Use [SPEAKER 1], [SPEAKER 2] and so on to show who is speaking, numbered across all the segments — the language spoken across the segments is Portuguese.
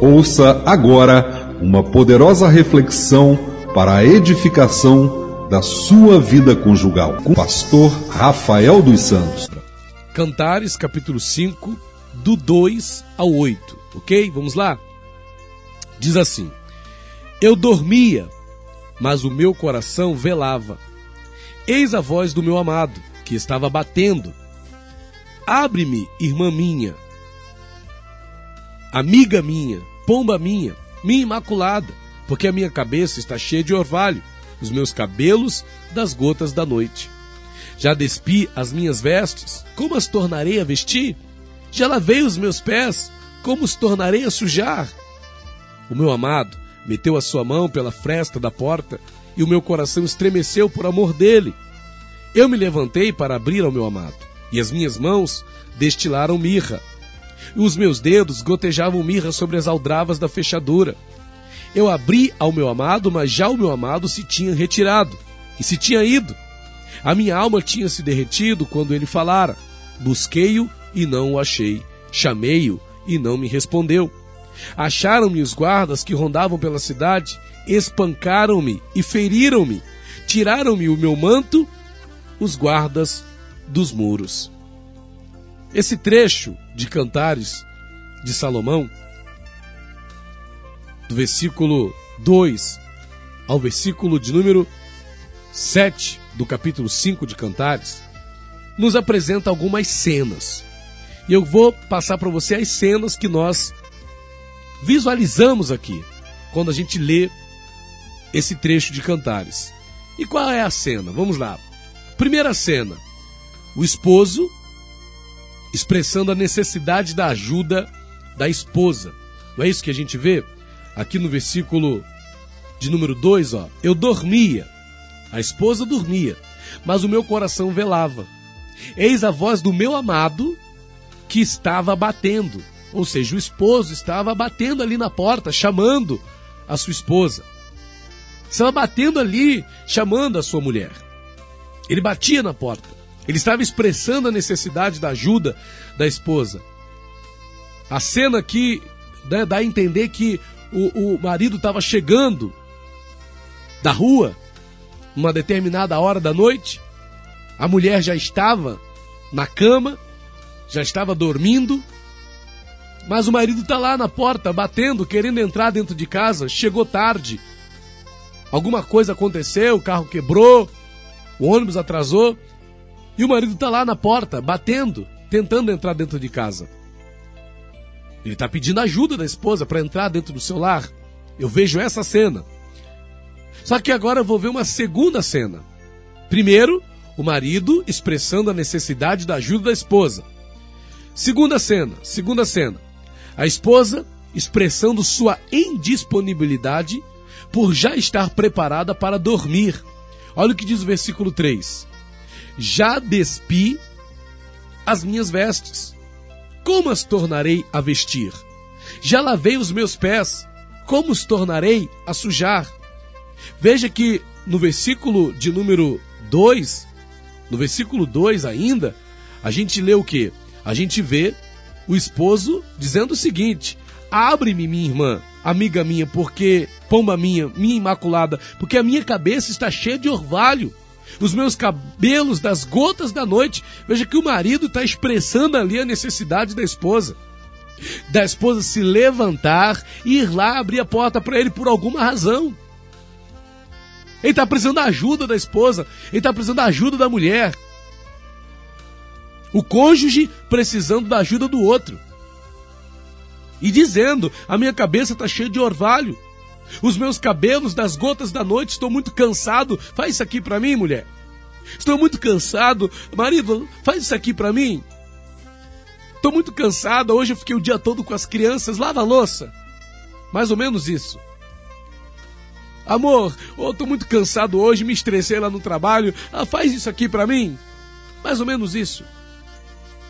[SPEAKER 1] Ouça agora uma poderosa reflexão para a edificação da sua vida conjugal com o pastor Rafael dos Santos.
[SPEAKER 2] Cantares, capítulo 5, do 2 ao 8, ok? Vamos lá? Diz assim: Eu dormia, mas o meu coração velava. Eis a voz do meu amado, que estava batendo. Abre-me, irmã minha, amiga minha, pomba minha, minha imaculada, porque a minha cabeça está cheia de orvalho, os meus cabelos das gotas da noite. Já despi as minhas vestes, como as tornarei a vestir? Já lavei os meus pés, como os tornarei a sujar? O meu amado meteu a sua mão pela fresta da porta e o meu coração estremeceu por amor dele. Eu me levantei para abrir ao meu amado, e as minhas mãos destilaram mirra os meus dedos gotejavam mirra sobre as aldravas da fechadura. Eu abri ao meu amado, mas já o meu amado se tinha retirado e se tinha ido. A minha alma tinha se derretido quando ele falara. Busquei-o e não o achei. Chamei-o e não me respondeu. Acharam-me os guardas que rondavam pela cidade, espancaram-me e feriram-me. Tiraram-me o meu manto, os guardas dos muros. Esse trecho de Cantares de Salomão, do versículo 2 ao versículo de número 7 do capítulo 5 de Cantares, nos apresenta algumas cenas. E eu vou passar para você as cenas que nós visualizamos aqui, quando a gente lê esse trecho de Cantares. E qual é a cena? Vamos lá. Primeira cena: o esposo expressando a necessidade da ajuda da esposa. Não é isso que a gente vê aqui no versículo de número 2, ó. Eu dormia, a esposa dormia, mas o meu coração velava. Eis a voz do meu amado que estava batendo. Ou seja, o esposo estava batendo ali na porta, chamando a sua esposa. Estava batendo ali, chamando a sua mulher. Ele batia na porta. Ele estava expressando a necessidade da ajuda da esposa. A cena aqui né, dá a entender que o, o marido estava chegando da rua, uma determinada hora da noite, a mulher já estava na cama, já estava dormindo, mas o marido está lá na porta, batendo, querendo entrar dentro de casa, chegou tarde. Alguma coisa aconteceu, o carro quebrou, o ônibus atrasou, e o marido está lá na porta, batendo, tentando entrar dentro de casa. Ele está pedindo ajuda da esposa para entrar dentro do seu lar. Eu vejo essa cena. Só que agora eu vou ver uma segunda cena. Primeiro, o marido expressando a necessidade da ajuda da esposa. Segunda cena, segunda cena. A esposa expressando sua indisponibilidade por já estar preparada para dormir. Olha o que diz o versículo 3 já despi as minhas vestes. Como as tornarei a vestir? Já lavei os meus pés, como os tornarei a sujar? Veja que no versículo de número 2, no versículo 2 ainda, a gente lê o que? A gente vê o esposo dizendo o seguinte: Abre-me, minha irmã, amiga minha, porque, pomba minha, minha imaculada, porque a minha cabeça está cheia de orvalho os meus cabelos das gotas da noite. Veja que o marido está expressando ali a necessidade da esposa. Da esposa se levantar e ir lá abrir a porta para ele por alguma razão. Ele está precisando da ajuda da esposa, ele está precisando da ajuda da mulher. O cônjuge precisando da ajuda do outro. E dizendo: a minha cabeça está cheia de orvalho. Os meus cabelos das gotas da noite, estou muito cansado. Faz isso aqui para mim, mulher. Estou muito cansado. Marido, faz isso aqui para mim. Estou muito cansada. Hoje eu fiquei o dia todo com as crianças. Lava a louça. Mais ou menos isso. Amor, oh, estou muito cansado hoje, me estressei lá no trabalho. Ah, faz isso aqui para mim. Mais ou menos isso.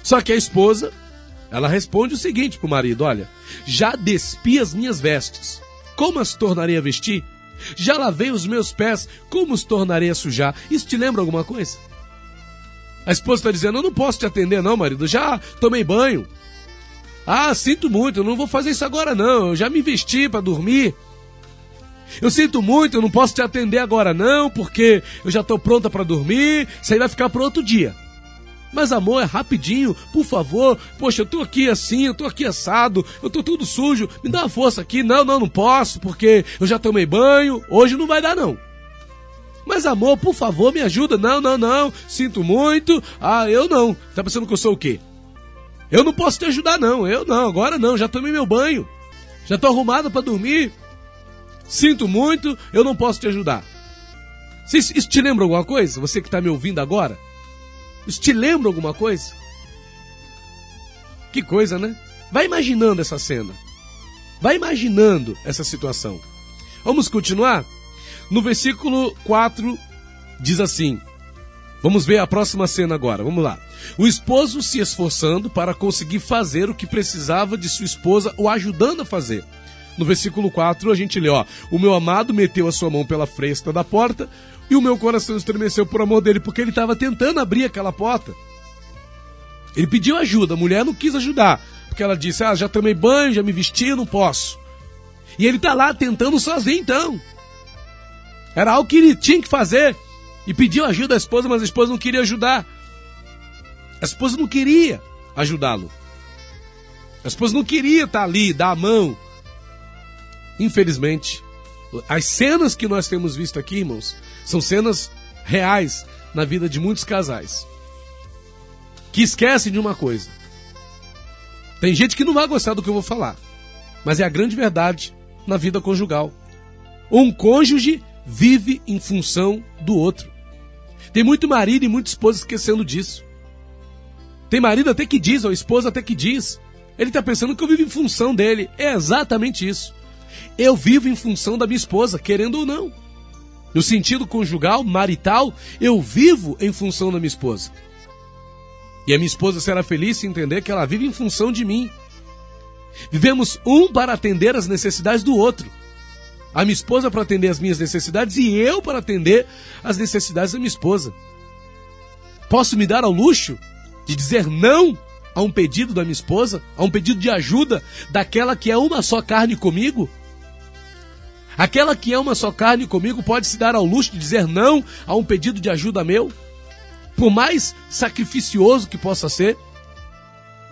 [SPEAKER 2] Só que a esposa, ela responde o seguinte pro marido: Olha, já despi as minhas vestes como as tornarei a vestir? Já lavei os meus pés, como os tornarei a sujar? Isso te lembra alguma coisa? A esposa está dizendo: Eu não posso te atender, não, marido. Já tomei banho. Ah, sinto muito, eu não vou fazer isso agora não. Eu já me vesti para dormir. Eu sinto muito, eu não posso te atender agora não, porque eu já estou pronta para dormir. Isso aí vai ficar para outro dia. Mas amor, é rapidinho, por favor. Poxa, eu tô aqui assim, eu tô aqui assado, eu tô tudo sujo. Me dá uma força aqui. Não, não, não posso, porque eu já tomei banho. Hoje não vai dar não. Mas amor, por favor, me ajuda. Não, não, não. Sinto muito. Ah, eu não. Tá pensando que eu sou o quê? Eu não posso te ajudar não. Eu não, agora não. Já tomei meu banho. Já tô arrumada para dormir. Sinto muito, eu não posso te ajudar. Isso te lembra alguma coisa? Você que está me ouvindo agora? Isso te lembra alguma coisa? Que coisa, né? Vai imaginando essa cena. Vai imaginando essa situação. Vamos continuar? No versículo 4 diz assim: Vamos ver a próxima cena agora. Vamos lá. O esposo se esforçando para conseguir fazer o que precisava de sua esposa, o ajudando a fazer. No versículo 4 a gente lê, ó: O meu amado meteu a sua mão pela fresta da porta, e o meu coração estremeceu por amor dele, porque ele estava tentando abrir aquela porta. Ele pediu ajuda, a mulher não quis ajudar, porque ela disse: Ah, já tomei banho, já me vesti, não posso. E ele está lá tentando sozinho então. Era algo que ele tinha que fazer. E pediu ajuda à esposa, mas a esposa não queria ajudar. A esposa não queria ajudá-lo. A esposa não queria estar ali, dar a mão. Infelizmente, as cenas que nós temos visto aqui, irmãos, são cenas reais na vida de muitos casais que esquecem de uma coisa. Tem gente que não vai gostar do que eu vou falar, mas é a grande verdade na vida conjugal. Um cônjuge vive em função do outro. Tem muito marido e muita esposa esquecendo disso. Tem marido até que diz, ou esposa até que diz. Ele está pensando que eu vivo em função dele. É exatamente isso. Eu vivo em função da minha esposa, querendo ou não. No sentido conjugal, marital, eu vivo em função da minha esposa. E a minha esposa será feliz se entender que ela vive em função de mim. Vivemos um para atender as necessidades do outro. A minha esposa para atender as minhas necessidades e eu para atender as necessidades da minha esposa. Posso me dar ao luxo de dizer não a um pedido da minha esposa, a um pedido de ajuda daquela que é uma só carne comigo? Aquela que uma só carne comigo pode se dar ao luxo de dizer não a um pedido de ajuda meu? Por mais sacrificioso que possa ser,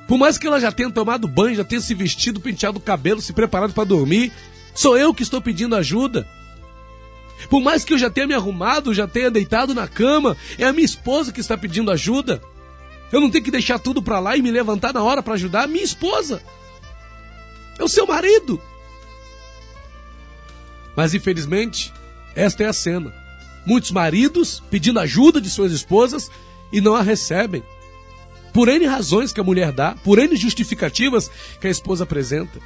[SPEAKER 2] por mais que ela já tenha tomado banho, já tenha se vestido, penteado o cabelo, se preparado para dormir, sou eu que estou pedindo ajuda. Por mais que eu já tenha me arrumado, já tenha deitado na cama, é a minha esposa que está pedindo ajuda. Eu não tenho que deixar tudo para lá e me levantar na hora para ajudar a minha esposa. É o seu marido. Mas infelizmente, esta é a cena. Muitos maridos pedindo ajuda de suas esposas e não a recebem. Por N razões que a mulher dá, por N justificativas que a esposa apresenta.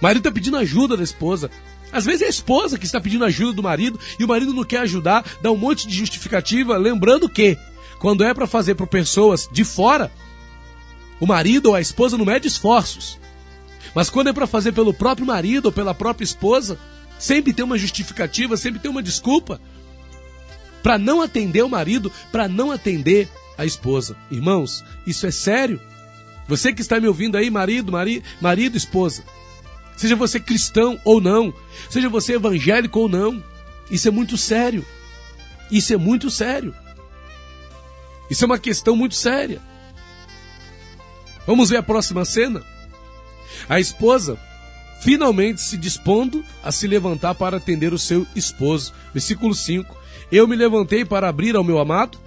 [SPEAKER 2] O marido está pedindo ajuda da esposa. Às vezes é a esposa que está pedindo ajuda do marido e o marido não quer ajudar, dá um monte de justificativa, lembrando que, quando é para fazer para pessoas de fora, o marido ou a esposa não mede esforços. Mas quando é para fazer pelo próprio marido ou pela própria esposa, sempre tem uma justificativa, sempre tem uma desculpa para não atender o marido, para não atender a esposa. Irmãos, isso é sério. Você que está me ouvindo aí, marido, mari, marido, esposa, seja você cristão ou não, seja você evangélico ou não, isso é muito sério. Isso é muito sério. Isso é uma questão muito séria. Vamos ver a próxima cena? A esposa finalmente se dispondo a se levantar para atender o seu esposo. Versículo 5. Eu me levantei para abrir ao meu amado,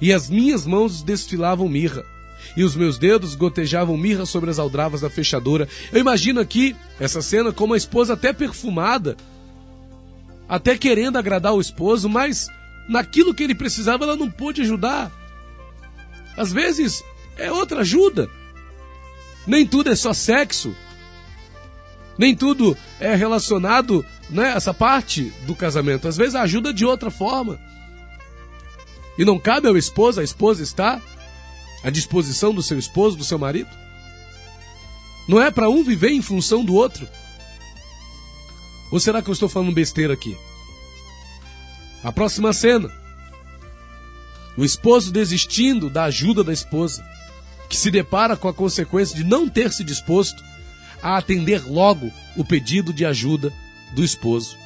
[SPEAKER 2] e as minhas mãos desfilavam mirra, e os meus dedos gotejavam mirra sobre as aldravas da fechadura. Eu imagino aqui essa cena como a esposa até perfumada, até querendo agradar o esposo, mas naquilo que ele precisava ela não pôde ajudar. Às vezes é outra ajuda. Nem tudo é só sexo. Nem tudo é relacionado, né, essa parte do casamento. Às vezes ajuda de outra forma. E não cabe ao esposo, a esposa está à disposição do seu esposo, do seu marido. Não é para um viver em função do outro. Ou será que eu estou falando besteira aqui? A próxima cena. O esposo desistindo da ajuda da esposa. Que se depara com a consequência de não ter se disposto a atender logo o pedido de ajuda do esposo.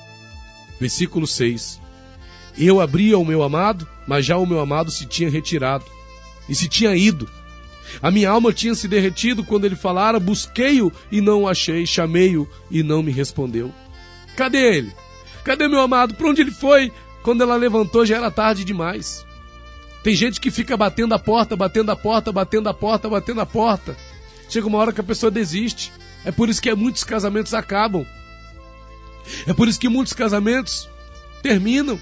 [SPEAKER 2] Versículo 6. Eu abri ao meu amado, mas já o meu amado se tinha retirado e se tinha ido. A minha alma tinha se derretido quando ele falara, busquei-o e não o achei, chamei-o e não me respondeu. Cadê ele? Cadê meu amado? Para onde ele foi? Quando ela levantou já era tarde demais. Tem gente que fica batendo a porta, batendo a porta, batendo a porta, batendo a porta. Chega uma hora que a pessoa desiste. É por isso que muitos casamentos acabam. É por isso que muitos casamentos terminam.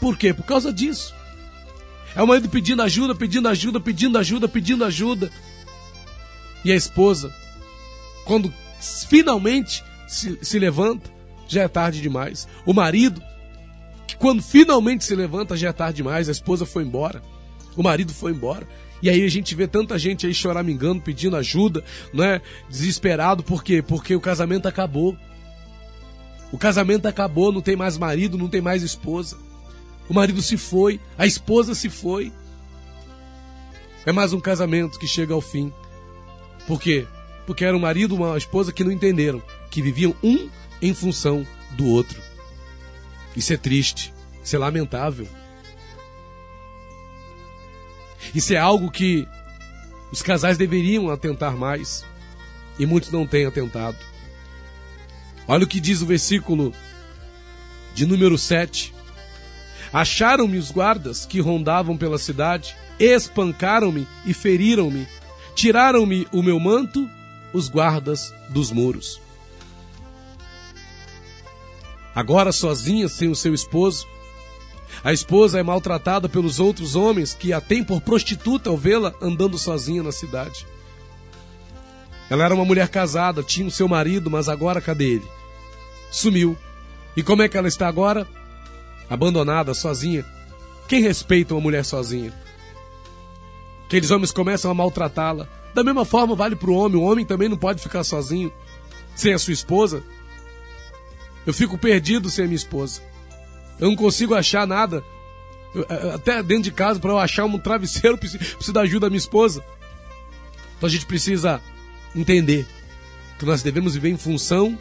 [SPEAKER 2] Por quê? Por causa disso. É o marido pedindo ajuda, pedindo ajuda, pedindo ajuda, pedindo ajuda. E a esposa, quando finalmente se, se levanta, já é tarde demais. O marido, que quando finalmente se levanta, já é tarde demais. A esposa foi embora. O marido foi embora. E aí a gente vê tanta gente aí choramingando, pedindo ajuda, não é? Desesperado, por quê? Porque o casamento acabou. O casamento acabou, não tem mais marido, não tem mais esposa. O marido se foi, a esposa se foi. É mais um casamento que chega ao fim. Por quê? Porque era um marido e uma esposa que não entenderam, que viviam um em função do outro. Isso é triste, isso é lamentável. Isso é algo que os casais deveriam atentar mais e muitos não têm atentado. Olha o que diz o versículo de número 7. Acharam-me os guardas que rondavam pela cidade, espancaram-me e feriram-me, tiraram-me o meu manto, os guardas dos muros. Agora sozinha, sem o seu esposo, a esposa é maltratada pelos outros homens que a têm por prostituta ao vê-la andando sozinha na cidade. Ela era uma mulher casada, tinha o seu marido, mas agora cadê ele? Sumiu. E como é que ela está agora? Abandonada, sozinha. Quem respeita uma mulher sozinha? Aqueles homens começam a maltratá-la. Da mesma forma vale para o homem. O homem também não pode ficar sozinho sem a sua esposa. Eu fico perdido sem minha esposa. Eu não consigo achar nada. Eu, até dentro de casa, para eu achar um travesseiro, preciso da ajuda da minha esposa. Então a gente precisa entender que nós devemos viver em função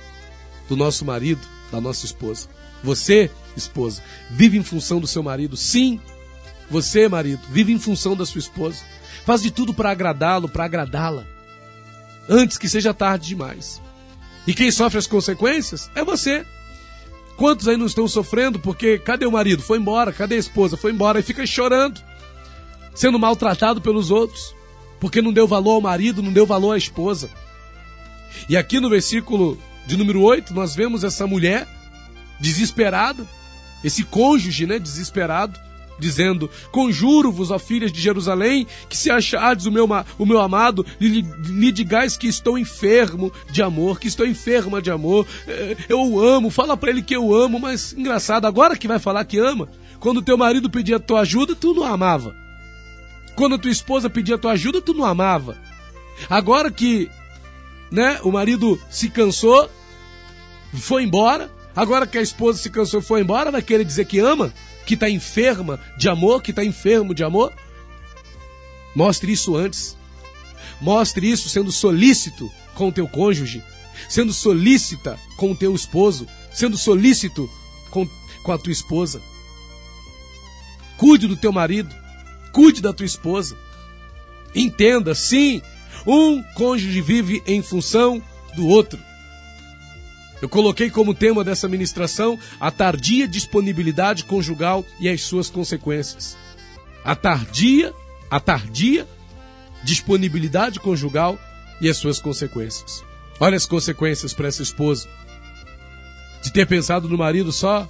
[SPEAKER 2] do nosso marido, da nossa esposa. Você, esposa, vive em função do seu marido. Sim, você, marido, vive em função da sua esposa. Faz de tudo para agradá-lo, para agradá-la. Antes que seja tarde demais. E quem sofre as consequências é você. Quantos aí não estão sofrendo porque cadê o marido? Foi embora, cadê a esposa? Foi embora e fica chorando, sendo maltratado pelos outros, porque não deu valor ao marido, não deu valor à esposa. E aqui no versículo de número 8, nós vemos essa mulher desesperada, esse cônjuge, né, desesperado, dizendo: Conjuro-vos, ó filhas de Jerusalém, que se achardes o meu, o meu amado, lhe, lhe digais que estou enfermo de amor, que estou enferma de amor, é, eu o amo, fala para ele que eu amo, mas engraçado, agora que vai falar que ama, quando teu marido pedia tua ajuda, tu não amava. Quando tua esposa pedia tua ajuda, tu não amava. Agora que, né, o marido se cansou, foi embora, agora que a esposa se cansou e foi embora, vai querer dizer que ama? Que está enferma de amor, que está enfermo de amor? Mostre isso antes. Mostre isso sendo solícito com o teu cônjuge, sendo solícita com o teu esposo, sendo solícito com, com a tua esposa. Cuide do teu marido, cuide da tua esposa. Entenda, sim, um cônjuge vive em função do outro. Eu coloquei como tema dessa ministração a tardia disponibilidade conjugal e as suas consequências. A tardia, a tardia disponibilidade conjugal e as suas consequências. Olha as consequências para essa esposa de ter pensado no marido só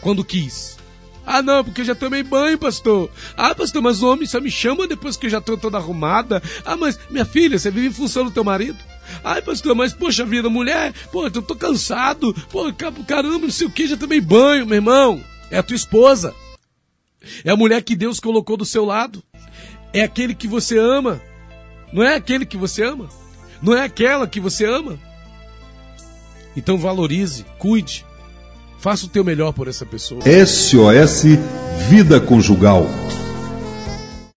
[SPEAKER 2] quando quis. Ah, não, porque eu já tomei banho, pastor. Ah, pastor, mas o homem só me chama depois que eu já estou toda arrumada. Ah, mas minha filha, você vive em função do teu marido. Ai, pastor, mas poxa vida, mulher, pô, eu tô cansado, pô, caramba, não sei o que, já tomei banho, meu irmão. É a tua esposa. É a mulher que Deus colocou do seu lado. É aquele que você ama. Não é aquele que você ama. Não é aquela que você ama. Então valorize, cuide, faça o teu melhor por essa pessoa.
[SPEAKER 1] SOS Vida Conjugal.